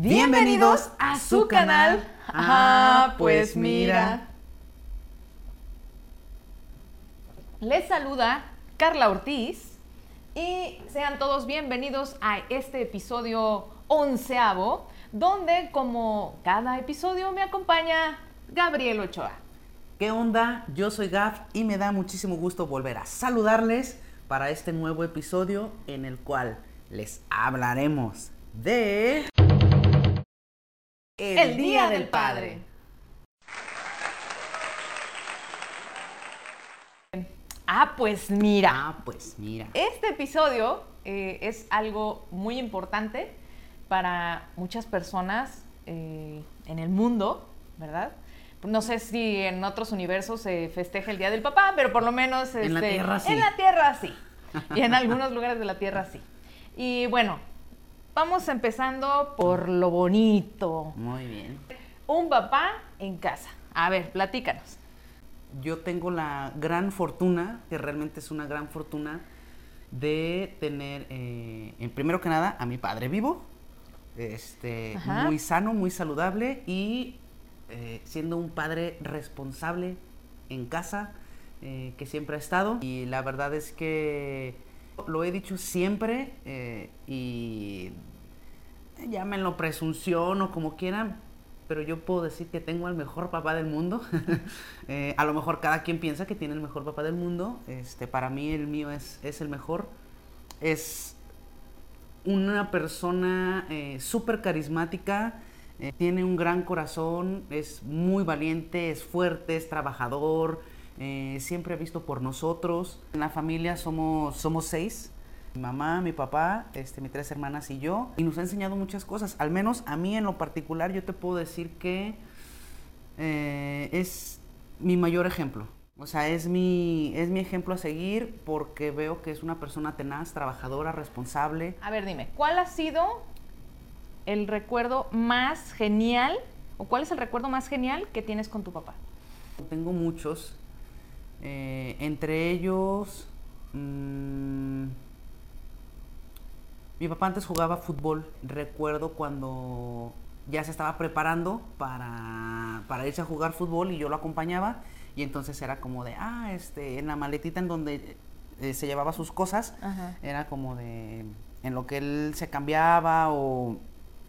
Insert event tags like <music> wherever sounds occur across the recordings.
Bienvenidos a su canal. Ah, pues mira. Les saluda Carla Ortiz y sean todos bienvenidos a este episodio onceavo, donde como cada episodio me acompaña Gabriel Ochoa. ¿Qué onda? Yo soy Gaf y me da muchísimo gusto volver a saludarles para este nuevo episodio en el cual les hablaremos de... El, Día, del Padre. Ah, pues mira. Ah, pues mira. Este episodio eh, es algo muy importante para muchas personas eh, en el mundo, ¿verdad? No sé si en otros universos se festeja el Día del Papá, pero por lo menos... En la este, Tierra sí. En la Tierra sí. Y en algunos lugares de la Tierra sí. Y bueno, vamos empezando por lo bonito. Muy bien. Un papá en casa. A ver, platícanos. Yo tengo la gran fortuna, que realmente es una gran fortuna, de tener, eh, en primero que nada, a mi padre vivo, este, Ajá. muy sano, muy saludable y eh, siendo un padre responsable en casa, eh, que siempre ha estado. Y la verdad es que lo he dicho siempre eh, y llámenlo presunción o como quieran, pero yo puedo decir que tengo al mejor papá del mundo. <laughs> A lo mejor cada quien piensa que tiene el mejor papá del mundo. Este, para mí el mío es, es el mejor. Es una persona eh, súper carismática, eh, tiene un gran corazón, es muy valiente, es fuerte, es trabajador, eh, siempre ha visto por nosotros. En la familia somos, somos seis. Mi mamá, mi papá, este, mis tres hermanas y yo. Y nos ha enseñado muchas cosas. Al menos a mí en lo particular yo te puedo decir que eh, es mi mayor ejemplo. O sea, es mi, es mi ejemplo a seguir porque veo que es una persona tenaz, trabajadora, responsable. A ver, dime, ¿cuál ha sido el recuerdo más genial o cuál es el recuerdo más genial que tienes con tu papá? Tengo muchos. eh, entre ellos, mm, mi papá antes jugaba fútbol. Recuerdo cuando ya se estaba preparando para, para irse a jugar fútbol y yo lo acompañaba. Y entonces era como de, ah, este, en la maletita en donde eh, se llevaba sus cosas, Ajá. era como de, en lo que él se cambiaba o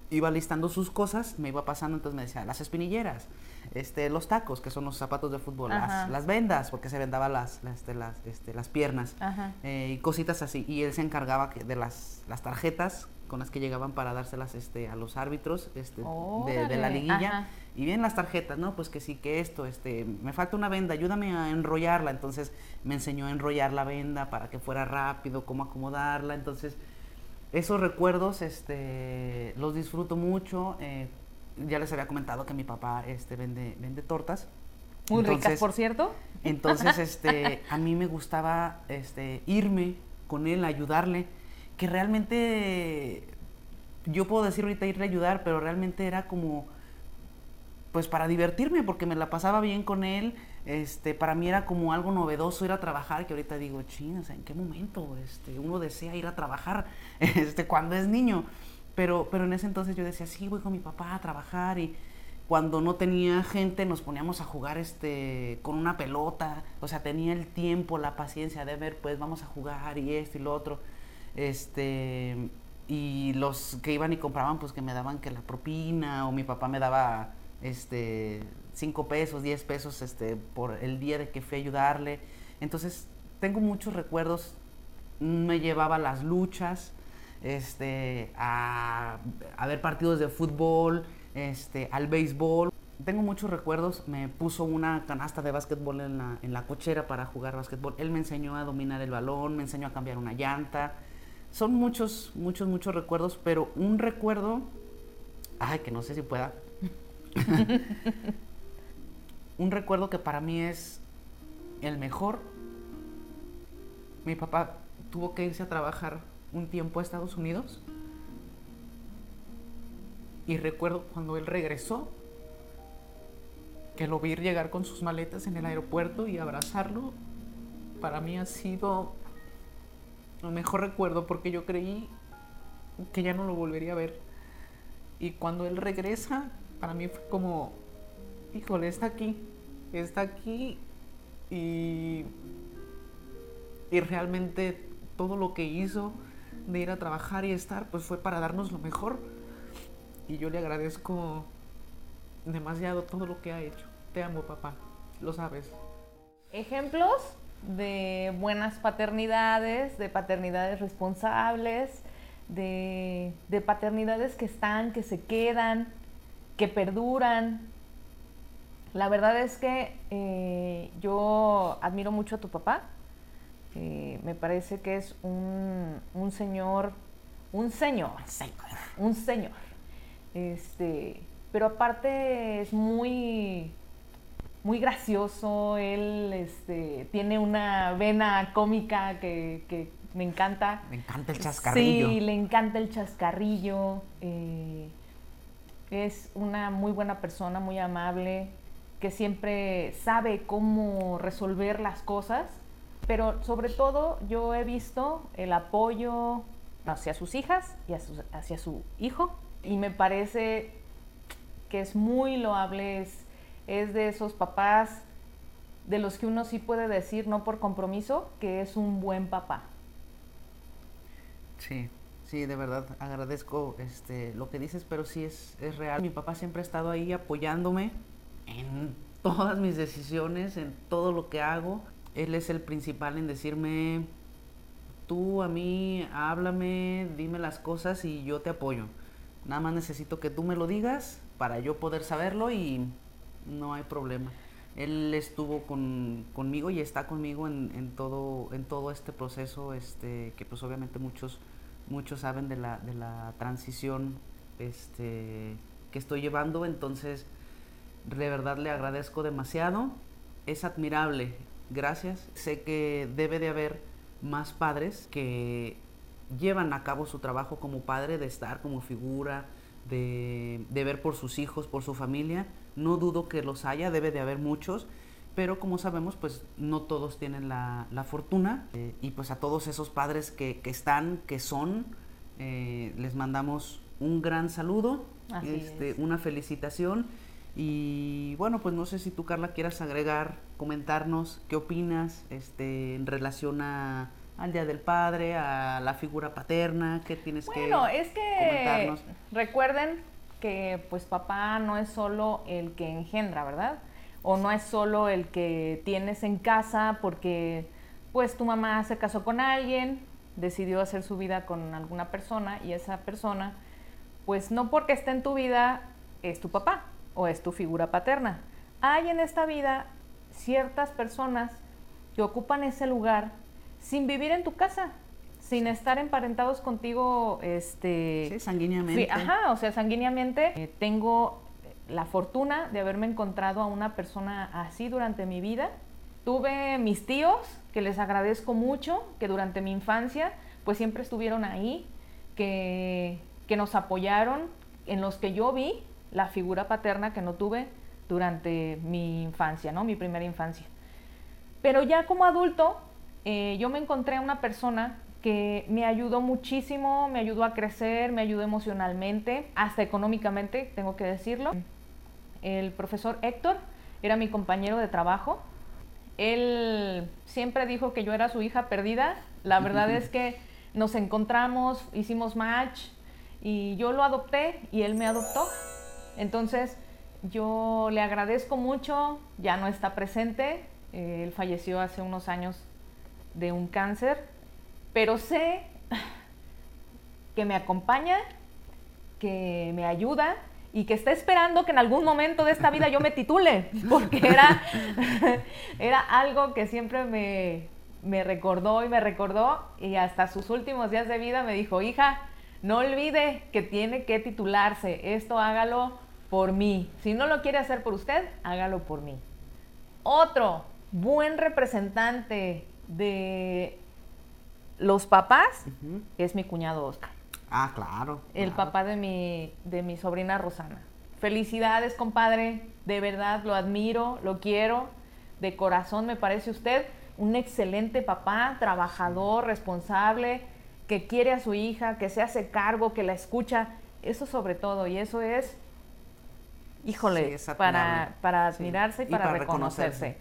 iba listando sus cosas, me iba pasando, entonces me decía, las espinilleras, este, los tacos, que son los zapatos de fútbol, las, las vendas, porque se vendaba las, las, este, las, este, las piernas, eh, y cositas así. Y él se encargaba de las, las tarjetas con las que llegaban para dárselas este, a los árbitros este, de, de la liguilla. ajá. Y bien las tarjetas, ¿no? Pues que sí, que esto, este, me falta una venda, ayúdame a enrollarla. Entonces me enseñó a enrollar la venda para que fuera rápido, cómo acomodarla. Entonces, esos recuerdos, este, los disfruto mucho. eh, ya les había comentado que mi papá, este, vende, vende tortas. Muy ricas, por cierto. entonces, <laughs> este, a mí me gustaba este, irme con él, ayudarle, que realmente, yo puedo decir ahorita irle a ayudar, pero realmente era como, pues para divertirme, porque me la pasaba bien con él, este, para mí era como algo novedoso ir a trabajar, que ahorita digo, ching, ¿en qué momento este, uno desea ir a trabajar <laughs> este, cuando es niño? Pero, pero en ese entonces yo decía, sí, voy con mi papá a trabajar y cuando no tenía gente nos poníamos a jugar este con una pelota, o sea, tenía el tiempo, la paciencia de ver, pues vamos a jugar y esto y lo otro. Este y los que iban y compraban pues que me daban que la propina o mi papá me daba este cinco pesos, 10 pesos este por el día de que fui a ayudarle. Entonces, tengo muchos recuerdos. Me llevaba a las luchas, este, a, a ver partidos de fútbol, este, al béisbol. Tengo muchos recuerdos. Me puso una canasta de básquetbol en la, en la cochera para jugar básquetbol. Él me enseñó a dominar el balón, me enseñó a cambiar una llanta. Son muchos, muchos, muchos recuerdos, pero un recuerdo, ay, que no sé si pueda. <laughs> un recuerdo que para mí es el mejor. Mi papá tuvo que irse a trabajar un tiempo a Estados Unidos. Y recuerdo cuando él regresó, que lo vi llegar con sus maletas en el aeropuerto y abrazarlo, para mí ha sido mejor recuerdo porque yo creí que ya no lo volvería a ver. Y cuando él regresa, para mí fue como, híjole, está aquí, está aquí y, y realmente todo lo que hizo de ir a trabajar y estar, pues fue para darnos lo mejor. Y yo le agradezco demasiado todo lo que ha hecho. Te amo, papá, lo sabes. Ejemplos de buenas paternidades, de paternidades responsables, de, paternidades que están, que se quedan, que perduran. La verdad es que eh, yo admiro mucho a tu papá. Eh, me parece que es un, un señor, un señor, un señor. Este, pero aparte es muy, muy gracioso. Él este, tiene una vena cómica que, que me encanta. Me encanta el chascarrillo. Sí, le encanta el chascarrillo. Eh, es una muy buena persona, muy amable, que siempre sabe cómo resolver las cosas, pero sobre todo yo he visto el apoyo hacia sus hijas y hacia su hijo y me parece que es muy loable, es, es de esos papás de los que uno sí puede decir, no por compromiso, que es un buen papá. Sí, sí, de verdad agradezco este, lo que dices, pero sí es, es real. Mi papá siempre ha estado ahí apoyándome en todas mis decisiones, en todo lo que hago. Él es el principal en decirme, tú a mí, háblame, dime las cosas y yo te apoyo. Nada más necesito que tú me lo digas para yo poder saberlo y no hay problema. Él estuvo con, conmigo y está conmigo en, en, todo, en todo este proceso, este, que pues obviamente muchos, muchos saben de la, de la transición este, que estoy llevando, entonces de verdad le agradezco demasiado, es admirable, gracias, sé que debe de haber más padres que llevan a cabo su trabajo como padre, de estar como figura, de, ver por sus hijos, por su familia. No dudo que los haya, debe de haber muchos, pero como sabemos, pues no todos tienen la, fortuna. Eh, y pues a todos esos padres que, están, que son, eh, les mandamos un gran saludo, este, una felicitación. Y bueno, pues no sé si tú, Carla, quieras agregar, comentarnos qué opinas este, en relación a al Día del Padre, a la figura paterna, ¿qué tienes que Bueno, es que recuerden que pues papá no es solo el que engendra, ¿verdad? O no es solo el que tienes en casa porque pues tu mamá se casó con alguien, decidió hacer su vida con alguna persona y esa persona pues no porque esté en tu vida es tu papá o es tu figura paterna. Hay en esta vida ciertas personas que ocupan ese lugar sin vivir en tu casa, sin estar emparentados contigo, este... Sí, sanguíneamente. ajá, o sea, sanguíneamente. Eh, tengo la fortuna de haberme encontrado a una persona así durante mi vida. Tuve mis tíos, que les agradezco mucho, que durante mi infancia, pues siempre estuvieron ahí, que, que nos apoyaron, en los que yo vi la figura paterna que no tuve durante mi infancia, ¿no? Mi primera infancia. Pero ya como adulto, eh, yo me encontré a una persona que me ayudó muchísimo, me ayudó a crecer, me ayudó emocionalmente, hasta económicamente, tengo que decirlo. El profesor Héctor era mi compañero de trabajo. Él siempre dijo que yo era su hija perdida. La verdad es que nos encontramos, hicimos match y yo lo adopté y él me adoptó. Entonces yo le agradezco mucho, ya no está presente, él falleció hace unos años de un cáncer, pero sé que me acompaña, que me ayuda y que está esperando que en algún momento de esta vida yo me titule, porque era, <laughs> era algo que siempre me, me recordó y me recordó y hasta sus últimos días de vida me dijo, hija, no olvide que tiene que titularse, esto hágalo por mí. Si no lo quiere hacer por usted, hágalo por mí. Otro buen representante de los papás es mi cuñado Oscar. Ah, claro. El papá de mi, de mi sobrina Rosana. Felicidades, compadre. De verdad, lo admiro, lo quiero. De corazón me parece usted un excelente papá, trabajador, responsable, que quiere a su hija, que se hace cargo, que la escucha. Eso sobre todo, y eso es, híjole, Sí, para, para Sí. admirarse y, Y para, para reconocerse.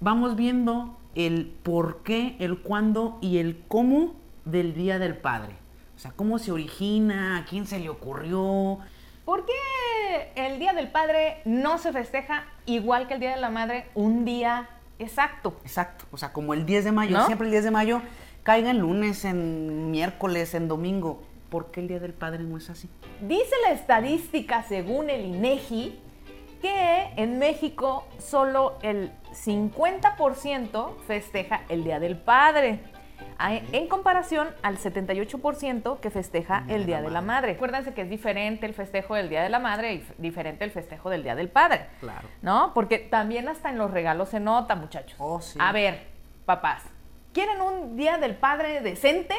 Vamos viendo el por qué, el cuándo y el cómo del Día del Padre. O sea, cómo se origina, a quién se le ocurrió. ¿Por qué el Día del Padre no se festeja igual que el Día de la Madre un día exacto? Exacto. O sea, como el 10 de mayo. ¿No? Siempre el 10 de mayo caiga en lunes, en miércoles, en domingo. ¿Por qué el Día del Padre no es así? Dice la estadística según el INEGI que en México solo el 50% festeja el Día del Padre, en comparación al 78% que festeja el Día de la Madre. Acuérdense que es diferente el festejo del Día de la Madre y diferente el festejo del Día del Padre. Claro. ¿No? Porque también hasta en los regalos se nota, muchachos. Oh, sí. A ver, papás, ¿quieren un Día del Padre decente?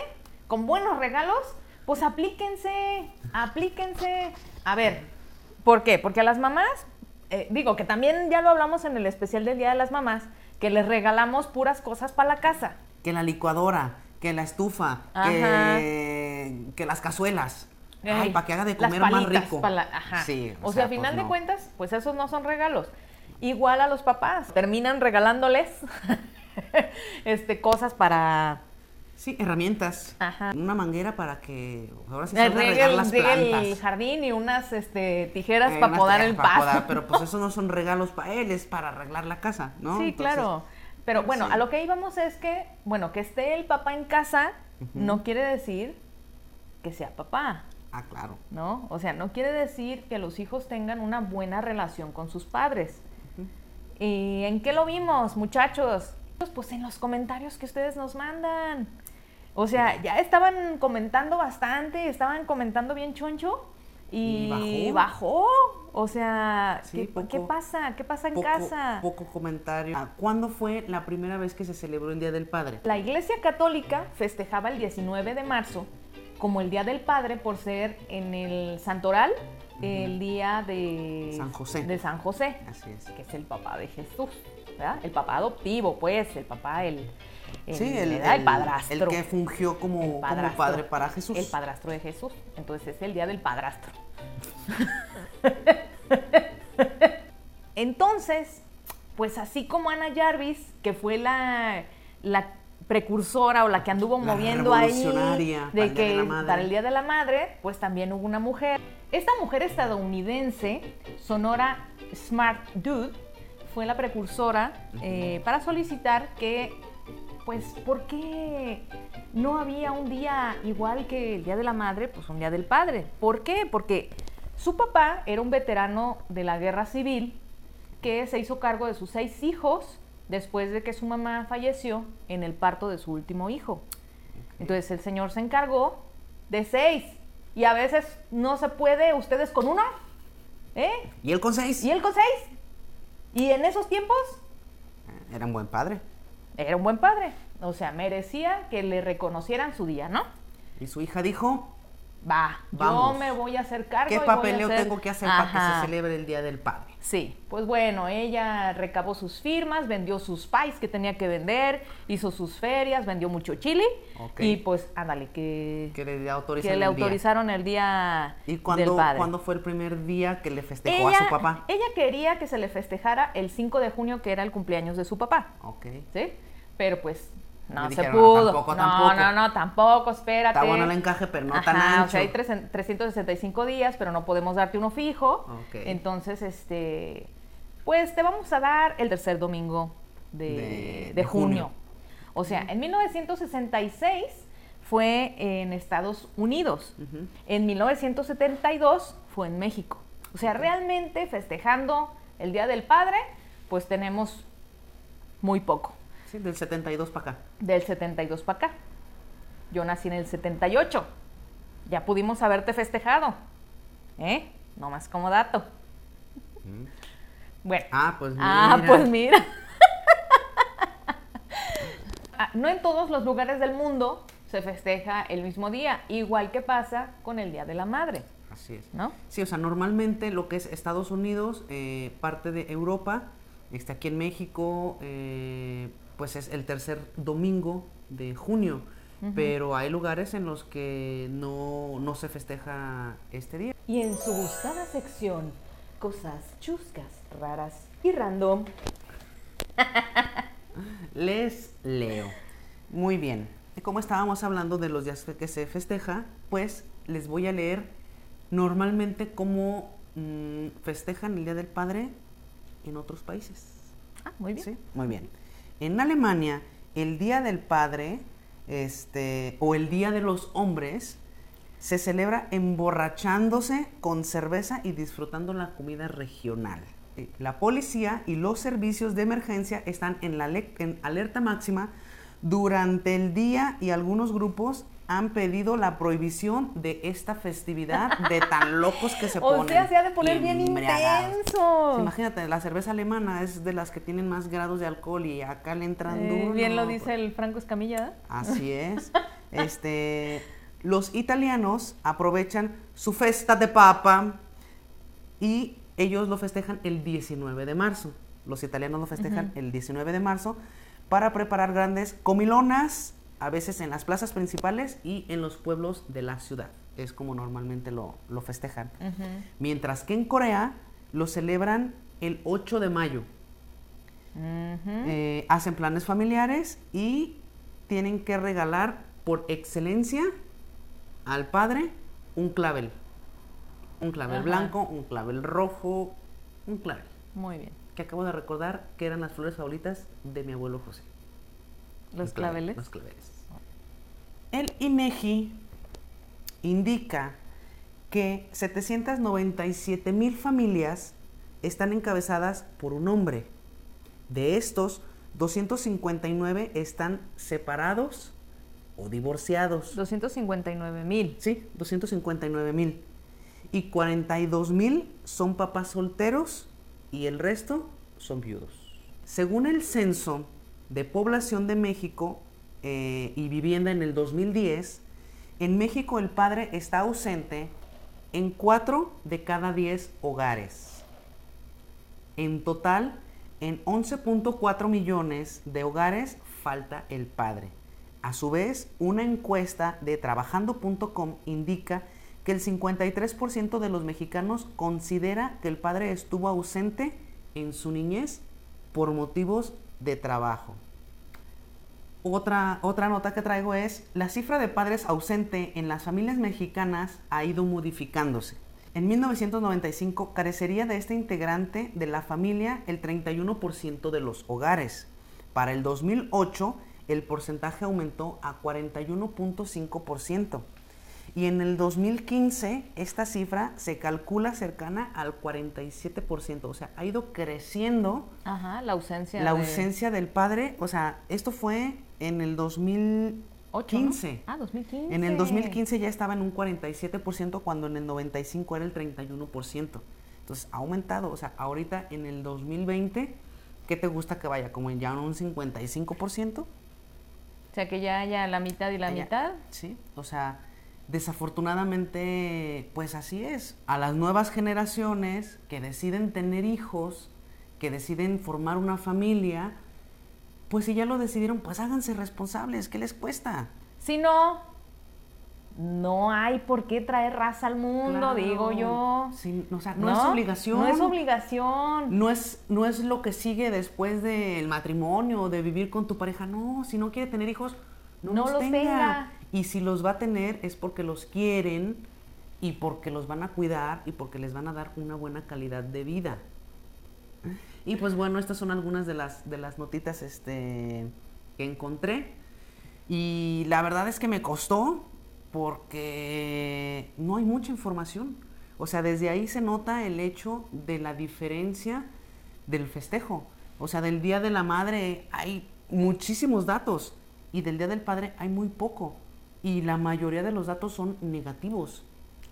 ¿Con buenos regalos? Pues aplíquense, aplíquense. A ver, ¿por qué? Porque a las mamás, eh, digo que también ya lo hablamos en el especial del Día de las Mamás, que les regalamos puras cosas para la casa. Que la licuadora, que la estufa, que, que las cazuelas. Ay, Ay, para que haga de las comer más rico. la- ajá. Sí, o, sea, a pues final de cuentas, pues esos no son regalos. Igual a los papás, terminan regalándoles <laughs> este, cosas para Sí, herramientas. Ajá. Una manguera para que ahora sí Eh, riegue regar las riegue el plantas. jardín y unas este, tijeras Eh, para podar el pasto. podar, pero pues <laughs> eso no son regalos para él, es para arreglar la casa, ¿no? sí, Entonces, claro. Pero bueno, sí. a lo que íbamos es que, bueno, que esté el papá en casa no quiere decir que sea papá, Ah, claro. ¿no? O sea, no quiere decir que los hijos tengan una buena relación con sus padres. ¿Y en qué lo vimos, muchachos? Pues en los comentarios que ustedes nos mandan. O sea, ya estaban comentando bastante, estaban comentando bien choncho y, Y bajó. O sea, Sí, ¿qué, poco- qué pasa? ¿Qué pasa en Poco, casa? poco comentario. Ah, ¿Cuándo fue la primera vez que se celebró el Día del Padre? La Iglesia Católica festejaba el 19 de marzo como el Día del Padre por ser en el Santoral el día de San José. de San José, Así es. que es el papá de Jesús, ¿verdad? El papá adoptivo, pues, el papá, el, el, Sí, el, el padrastro. el que fungió como, padre para Jesús. El padrastro de Jesús. Entonces es el día del padrastro. <laughs> Entonces, pues así como Ana Jarvis, que fue la, la precursora o la que anduvo La moviendo ahí de de que Madre. para el Día de la Madre, pues también hubo una mujer. Esta mujer estadounidense, Sonora Smart Dude, fue la precursora eh, para solicitar que, pues, ¿por qué no había un día igual que el Día de la Madre? Pues un Día del Padre. ¿Por qué? Porque su papá era un veterano de la guerra civil que se hizo cargo de sus seis hijos después de que su mamá falleció en el parto de su último hijo. Entonces el señor se encargó de seis. Y a veces no se puede ustedes con uno, ¿eh? ¿Y él con seis? Y él con seis. Y en esos tiempos Era un buen padre. Era un buen padre. O sea, merecía que le reconocieran su día, ¿no? Y su hija dijo, Va, Vamos. yo me voy a hacer cargo. ¿qué y voy a papeleo hacer- tengo que hacer para que se celebre el Día del Padre? Sí, pues bueno, ella recabó sus firmas, vendió sus pies que tenía que vender, hizo sus ferias, vendió mucho chile Ok. y pues ándale, que, Que le que autorizaron le el día. autorizaron el día ¿Y del cuándo, padre. cuándo fue el primer día que le festejó ella, a su papá? ella quería que se le festejara el 5 de junio, que era el cumpleaños de su papá, Ok. ¿sí? Pero pues no se dijeron, pudo. "Tampoco, no, tampoco". no, no, tampoco, espérate. Está bueno el encaje, pero no tan ancho. O sea, hay tres- 365 días, pero no podemos darte uno fijo. Entonces, este, pues te vamos a dar el tercer domingo de, De- de de junio. junio. O sea, en 1966 fue en Estados Unidos. Ujú. En 1972 fue en México. O sea, realmente festejando el Día del Padre, pues tenemos muy poco. Sí, del 72 para acá. Del 72 para acá. Yo nací en el 78. Ya pudimos haberte festejado. ¿Eh? No más como dato. Bueno. Ah, pues mira. Ah, pues mira. <laughs> Ah, no en todos los lugares del mundo se festeja el mismo día, igual que pasa con el Día de la Madre, Así es. ¿no? Sí, o sea, normalmente lo que es Estados Unidos, eh, parte de Europa, este, aquí en México, eh, pues es el tercer domingo de junio, pero hay lugares en los que no, no se festeja este día. Y en su gustada sección, cosas chuscas, raras y random. <laughs> Les leo. Muy bien. Como estábamos hablando de los días que se festeja, pues les voy a leer normalmente cómo mm, festejan el Día del Padre en otros países. Ah, muy bien. Sí, muy bien. En Alemania, el Día del Padre, este, o el Día de los Hombres, se celebra emborrachándose con cerveza y disfrutando la comida regional. Eh, La policía y los servicios de emergencia están en, la en alerta máxima durante el día y algunos grupos han pedido la prohibición de esta festividad de tan locos que se ponen. <laughs> O sea, se ha de poner bien intenso. Imagínate, la cerveza alemana es de las que tienen más grados de alcohol y acá le entran Eh, duro. bien lo dice el Franco Escamilla. Así es. <laughs> Este, los italianos aprovechan su festa de papa y ellos lo festejan el 19 de marzo. Los italianos lo festejan el 19 de marzo para preparar grandes comilonas, a veces en las plazas principales y en los pueblos de la ciudad. Es como normalmente lo, lo festejan. Mientras que en Corea lo celebran el 8 de mayo. Eh, hacen planes familiares y tienen que regalar por excelencia al padre un clavel. Un clavel blanco, un clavel rojo, un clavel. Muy bien. Que acabo de recordar que eran las flores favoritas de mi abuelo José. Los El clavel, claveles. Los claveles. El INEGI indica que 797 mil familias están encabezadas por un hombre. De estos, 259 están separados o divorciados. 259 mil. Sí, 259 mil. Y 42 mil son papás solteros y el resto son viudos. Según el censo de población de México eh, y vivienda en el 2010, en México el padre está ausente en 4 de cada 10 hogares. En total, en 11.4 millones de hogares falta el padre. A su vez, una encuesta de trabajando.com indica que el 53% de los mexicanos considera que el padre estuvo ausente en su niñez por motivos de trabajo. Otra, otra nota que traigo es, la cifra de padres ausente en las familias mexicanas ha ido modificándose. En 1995 carecería de este integrante de la familia el 31% de los hogares. Para el 2008 el porcentaje aumentó a 41.5%. Y en el 2015 esta cifra se calcula cercana al 47%. O sea, ha ido creciendo Ajá, la ausencia. la de- ausencia del padre. O sea, esto fue en el 2015. Ocho, ¿no? Ah, 2015. En el 2015 ya estaba en un 47% cuando en el 95 era el 31%. Entonces ha aumentado. O sea, ahorita en el 2020, ¿qué te gusta que vaya? ¿Como en ya un 55%? O sea, que ya haya la mitad y la Ya. mitad. Sí, o sea, desafortunadamente, pues así es. A las nuevas generaciones que deciden tener hijos, que deciden formar una familia, pues si ya lo decidieron, pues háganse responsables, ¿qué les cuesta? Si no, no hay por qué traer raza al mundo, Claro. digo yo. Sí, o sea, no, es obligación. No es obligación. No es, no es lo que sigue después del matrimonio de vivir con tu pareja. No, si no quiere tener hijos, no, No los, los tenga. tenga. Y si los va a tener es porque los quieren y porque los van a cuidar y porque les van a dar una buena calidad de vida. Y pues bueno, estas son algunas de las, de las notitas este, que encontré. Y la verdad es que me costó porque no hay mucha información. O sea, desde ahí se nota el hecho de la diferencia del festejo. O sea, del Día de la Madre hay muchísimos datos y del Día del Padre hay muy poco. Y la mayoría de los datos son negativos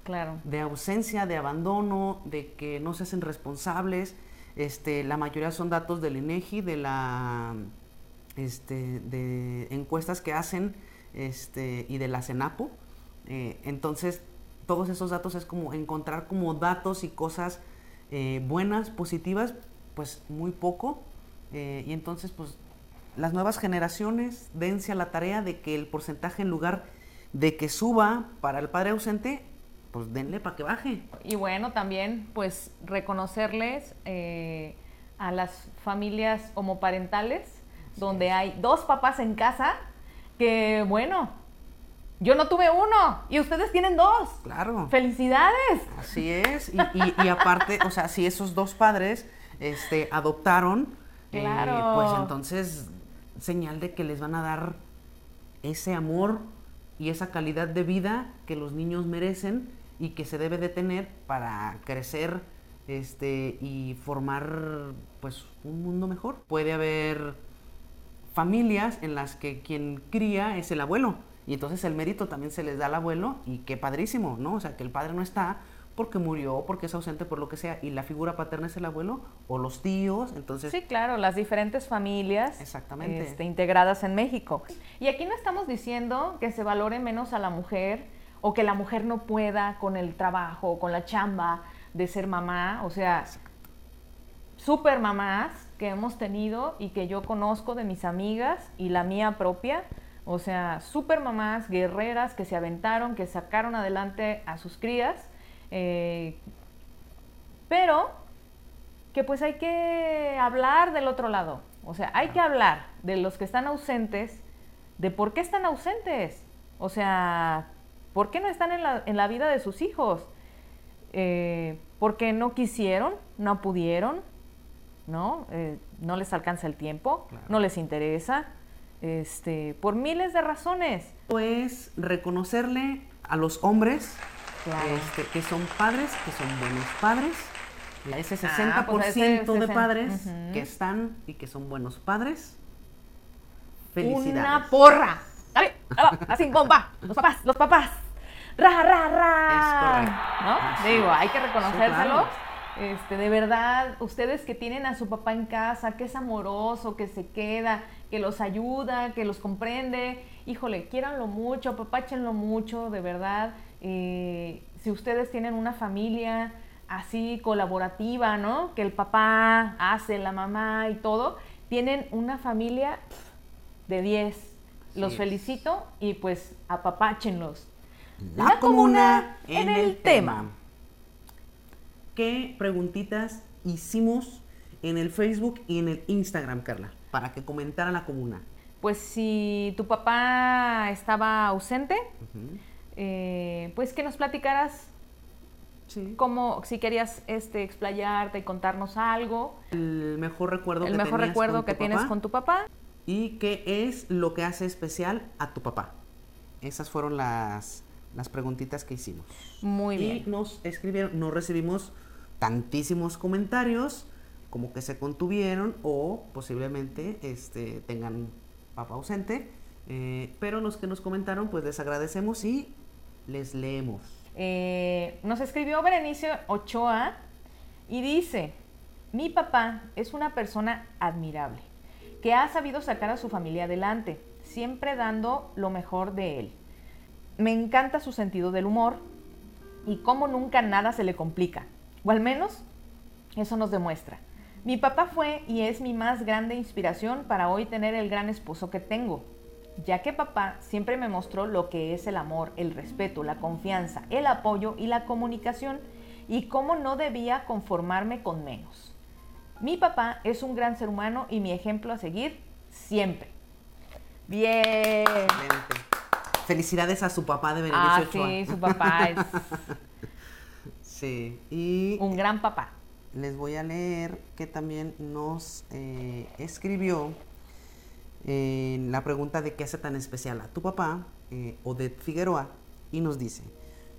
Claro. de ausencia, de abandono, de que no se hacen responsables. Este, la mayoría son datos del INEGI, de la este, de encuestas que hacen este, y de la CENAPO. Eh, entonces, todos esos datos es como encontrar como datos y cosas eh, buenas, positivas, pues muy poco. Eh, y entonces, pues las nuevas generaciones dense a la tarea de que el porcentaje en lugar de que suba para el padre ausente, pues denle para que baje. Y bueno, también pues reconocerles eh, a las familias homoparentales, donde hay dos papás en casa, que bueno, yo no tuve uno y ustedes tienen dos. Claro. Felicidades. Así es. Y, y- y aparte, o sea, si esos dos padres este, adoptaron, eh, Claro. pues entonces señal de que les van a dar ese amor y esa calidad de vida que los niños merecen y que se debe de tener para crecer este y formar pues un mundo mejor. Puede haber familias en las que quien cría es el abuelo y entonces el mérito también se les da al abuelo y qué padrísimo, ¿no? O sea, que el padre no está porque murió, porque es ausente, por lo que sea, y la figura paterna es el abuelo o los tíos, entonces Sí, claro, las diferentes familias Exactamente. este, integradas en México. Y aquí no estamos diciendo que se valore menos a la mujer o que la mujer no pueda con el trabajo o con la chamba de ser mamá. O sea, super mamás que hemos tenido y que yo conozco de mis amigas y la mía propia. O sea, super mamás guerreras que se aventaron, que sacaron adelante a sus crías. eh, pero que pues hay que hablar del otro lado. O sea, hay que hablar de los que están ausentes, de por qué están ausentes. O sea, ¿por qué no están en la, en la vida de sus hijos? Eh, porque no quisieron, no pudieron, ¿no? Eh, no les alcanza el tiempo, Claro. no les interesa, este, por miles de razones. pues reconocerle a los hombres Claro. este, que son padres, que son buenos padres, ese 60% Ah, pues ese de 60, padres que están y que son buenos padres. Felicidades. Una porra. Dale, ah, así, bomba. Los papás, los papás. Ra, ra, ra. Es correcto. ¿No? Digo, hay que claro. Este, de verdad, ustedes que tienen a su papá en casa, que es amoroso, que se queda, que los ayuda, que los comprende, híjole, quiéranlo mucho, apapáchenlo mucho, de verdad. Eh, si ustedes tienen una familia así colaborativa, ¿no? Que el papá hace, la mamá y todo, tienen una familia de 10. Los felicito y pues apapáchenlos. La, comuna en el tema. ¿Qué preguntitas hicimos en el Facebook y en el Instagram, Carla? Para que comentara la comuna. Pues si tu papá estaba ausente, eh, pues que nos platicaras Sí. cómo, si querías este, explayarte y contarnos algo, El mejor recuerdo el que mejor recuerdo con que tienes papá con tu papá. y qué es lo que hace especial a tu papá. Esas fueron las, las preguntitas que hicimos. Muy y bien. nos escribieron, no recibimos tantísimos comentarios como que se contuvieron o posiblemente este, tengan papá ausente, eh, pero los que nos comentaron pues les agradecemos y les leemos. Eh, nos escribió Berenice Ochoa y dice, mi papá es una persona admirable, que ha sabido sacar a su familia adelante, siempre dando lo mejor de él. Me encanta su sentido del humor y cómo nunca nada se le complica, o al menos eso nos demuestra. Mi papá fue y es mi más grande inspiración para hoy tener el gran esposo que tengo, ya que papá siempre me mostró lo que es el amor, el respeto, la confianza, el apoyo y la comunicación y cómo no debía conformarme con menos. Mi papá es un gran ser humano y mi ejemplo a seguir siempre. Bien. Excelente. Felicidades a su papá de Berenice Ah, Ochoa. sí, su papá es <laughs> Sí, y un gran papá. les voy a leer que también nos eh, escribió eh, la pregunta de qué hace tan especial a tu papá, eh, Odette Figueroa, y nos dice,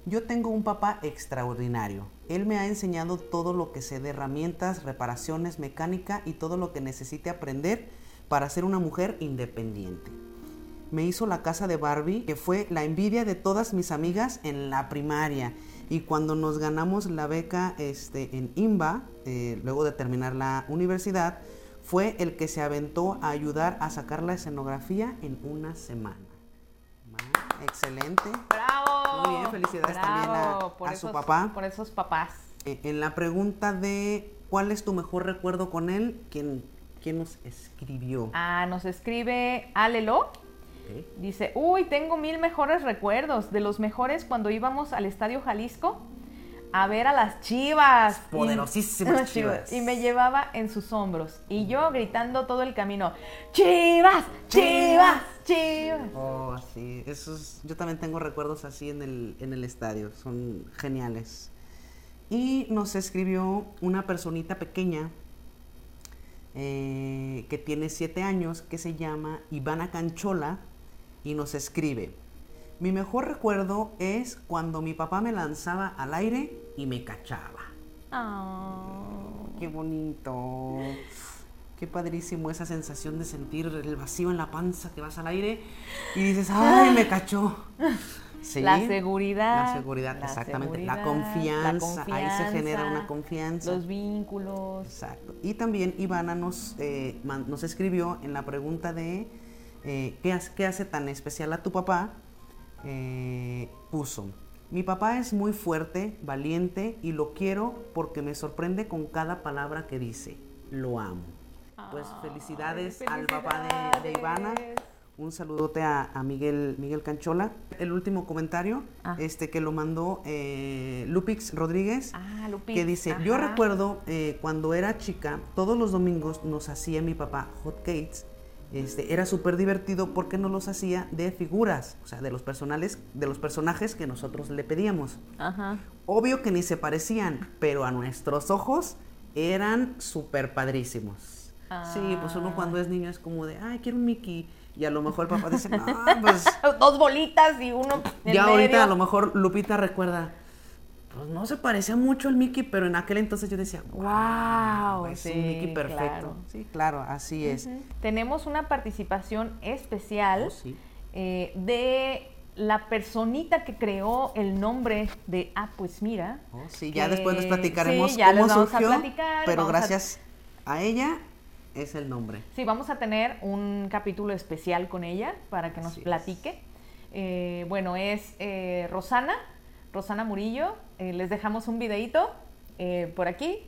yo tengo un papá extraordinario. Él me ha enseñado todo lo que sé de herramientas, reparaciones, mecánica y todo lo que necesite aprender para ser una mujer independiente. Me hizo la casa de Barbie, que fue la envidia de todas mis amigas en la primaria. Y cuando nos ganamos la beca este, en IMBA, eh, luego de terminar la universidad, fue el que se aventó a ayudar a sacar la escenografía en una semana. Ma, Excelente. ¡Bravo! Muy bien, felicidades también a- Bravo por a su papá. Por esos papás. Eh, en la pregunta de cuál es tu mejor recuerdo con él, quien quién nos escribió. Ah, nos escribe Alelo. Dice, uy, tengo mil mejores recuerdos, de los mejores cuando íbamos al Estadio Jalisco a ver a las chivas. Poderosísimas <laughs> chivas. Y me llevaba en sus hombros. Y yo gritando todo el camino, chivas, chivas, chivas. Oh, sí, esos, yo también tengo recuerdos así en el, en el estadio, son geniales. Y nos escribió una personita pequeña eh, que tiene siete años, que se llama Ivana Canchola, y nos escribe, mi mejor recuerdo es cuando mi papá me lanzaba al aire y me cachaba. Oh. Qué bonito. Qué padrísimo esa sensación de sentir el vacío en la panza que vas al aire y dices, ¡ay, me cachó! la seguridad. La seguridad, exactamente. la, confianza, Ahí se genera una confianza. Los vínculos. Exacto. Y también Ivana nos, eh, nos escribió en la pregunta de eh, ¿qué, ¿qué, hace tan especial a tu papá? Eh, puso, mi papá es muy fuerte, valiente y lo quiero porque me sorprende con cada palabra que dice. Lo amo. Pues felicidades, al papá de, Ivana. Un saludote a, Miguel, Miguel Canchola. El último comentario, ah. este que lo mandó eh, Lupix Rodríguez, ah, que dice, yo recuerdo eh, cuando era chica, todos los domingos nos hacía mi papá hot cakes este, era súper divertido porque no los hacía de figuras, o sea, de los, personales, de los personajes que nosotros le pedíamos. Obvio que ni se parecían, pero a nuestros ojos eran súper padrísimos. Sí, pues uno cuando es niño es como de, ay, quiero un Mickey. Y a lo mejor el papá dice, no, pues... <laughs> Dos bolitas y uno en Ya ahorita a lo mejor Lupita recuerda, pues no se parecía mucho al Mickey, pero en aquel entonces yo decía, wow, es un Mickey perfecto. Sí, claro, así es. Tenemos una participación especial oh, eh, de la personita que creó el nombre de Ah, pues mira. Oh, sí, ya después les platicaremos cómo surgió, pero gracias a... ella es el nombre. Sí, vamos a tener un capítulo especial con ella para que nos platique. Eh, bueno, es eh, Rosana, Rosana Murillo, eh, les dejamos un videito eh, por aquí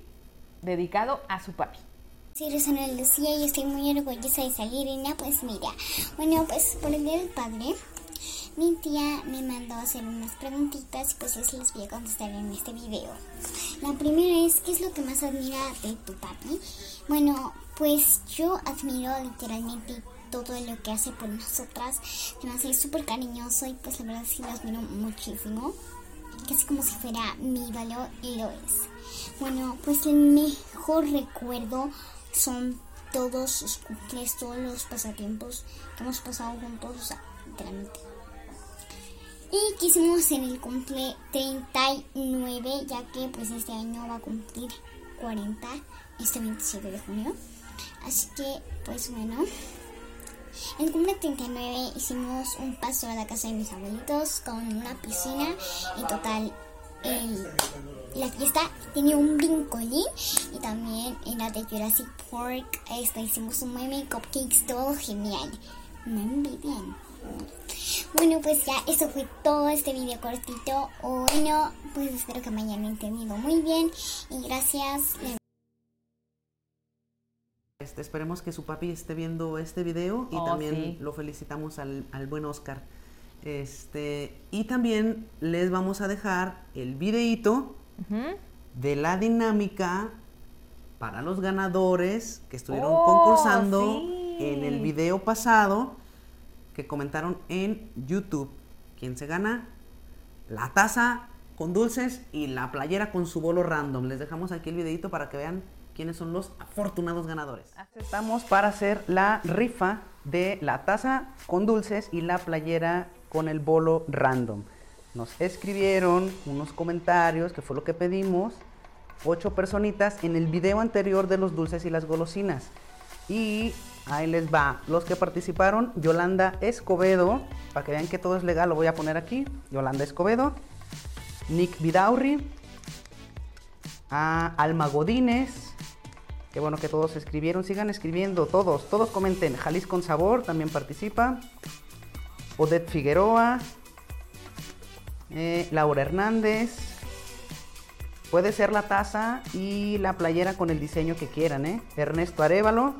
dedicado a su papi. Sí, Rosana Lucía, y estoy muy orgullosa de salir, Irina. Pues mira, bueno, pues por el Día del Padre, mi tía me mandó a hacer unas preguntitas y pues les voy a contestar en este video. La primera es, ¿qué es lo que más admira de tu papi? Bueno, pues yo admiro literalmente todo lo que hace por nosotras. Me hace súper cariñoso y pues la verdad sí lo admiro muchísimo casi como si fuera mi valor y lo es. Bueno, pues el mejor recuerdo son todos sus cumples, todos los pasatiempos que hemos pasado juntos, o sea, literalmente. Y quisimos en el cumple 39, ya que pues este año va a cumplir 40, este 27 de junio. Así que, pues bueno, en cumple 39 hicimos un paso a la casa de mis abuelitos con una piscina y total la fiesta tenía un brincolín y también en la de Jurassic Park este, hicimos un meme cupcakes todo genial. Me bien. Bueno, pues ya eso fue todo este video cortito. Bueno, pues espero que me hayan entendido muy bien y gracias. Este, esperemos que su papi esté viendo este video y oh, también lo felicitamos al, buen Oscar. Este, y también les vamos a dejar el videito de la dinámica para los ganadores que estuvieron oh, concursando en el video pasado que comentaron en YouTube. ¿Quién se gana? La taza con dulces y la playera con su bolo random. Les dejamos aquí el videito para que vean quiénes son los afortunados ganadores. Estamos para hacer la rifa de la taza con dulces y la playera con el bolo random. Nos escribieron unos comentarios, que fue lo que pedimos, ocho personitas en el video anterior de los dulces y las golosinas. Y ahí les va. Los que participaron, Yolanda Escobedo, para que vean que todo es legal, lo voy a poner aquí. Yolanda Escobedo, Nick Vidaurri, a Alma Godínez, Qué bueno que todos escribieron. Sigan escribiendo, todos, todos comenten. Jalisco con Sabor también participa. Odette Figueroa. Eh, Laura Hernández. Puede ser la taza y la playera con el diseño que quieran, ¿eh? Ernesto Arevalo.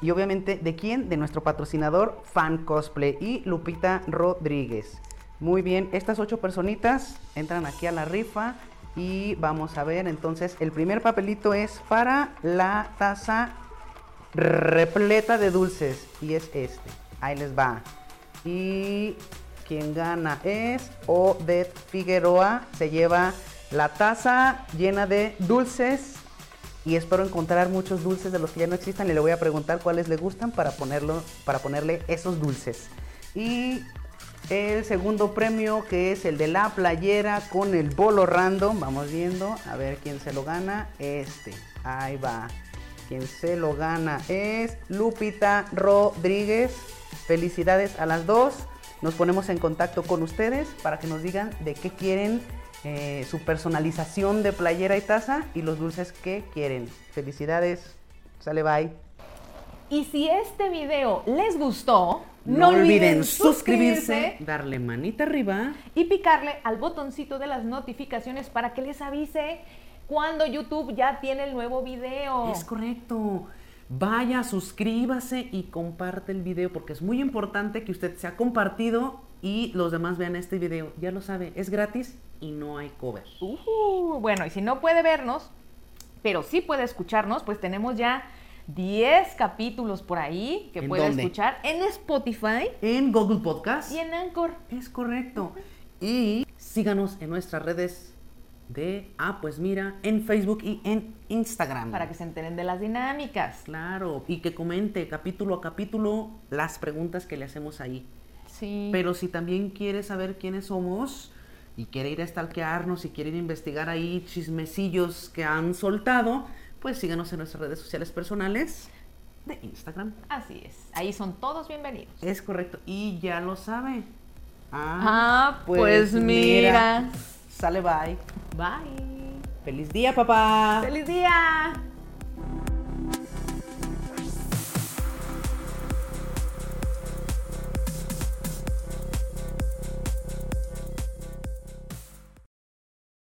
Y obviamente, ¿de quién? De nuestro patrocinador Fan Cosplay y Lupita Rodríguez. Muy bien, estas ocho personitas entran aquí a la rifa y vamos a ver. Entonces, el primer papelito es para la taza repleta de dulces y es este. Ahí les va. Y quien gana es Odette Figueroa. Se lleva la taza llena de dulces y espero encontrar muchos dulces de los que ya no existan y le voy a preguntar cuáles le gustan para ponerlo para ponerle esos dulces. Y el segundo premio que es el de la playera con el bolo random, vamos viendo a ver quién se lo gana. Este, ahí va. Quien se lo gana es Lupita Rodríguez. Felicidades a las dos. Nos ponemos en contacto con ustedes para que nos digan de qué quieren eh, su personalización de playera y taza y los dulces que quieren. Felicidades. Sale bye. Y si este video les gustó, no, olviden suscribirse, darle manita arriba y picarle al botoncito de las notificaciones para que les avise cuando YouTube ya tiene el nuevo video. Es correcto. Vaya, suscríbase y comparte el video porque es muy importante que usted sea compartido y los demás vean este video. Ya lo sabe, es gratis y no hay cover. Uh, bueno, y si no puede vernos, pero sí puede escucharnos, pues tenemos ya 10 capítulos por ahí que puede escuchar en Spotify, en Google Podcast y en Anchor. Es correcto. Y síganos en nuestras redes de, ah, pues mira, en Facebook y en Instagram. Para que se enteren de las dinámicas. Claro, y que comente capítulo a capítulo las preguntas que le hacemos ahí. Sí. Pero si también quiere saber quiénes somos y quiere ir a stalkearnos y quiere ir a investigar ahí chismecillos que han soltado, pues síganos en nuestras redes sociales personales de Instagram. Así es, ahí son todos bienvenidos. Es correcto, y ya lo sabe. Ah, pues, pues mira. Sale bye. Bye. Feliz día, papá. Feliz día.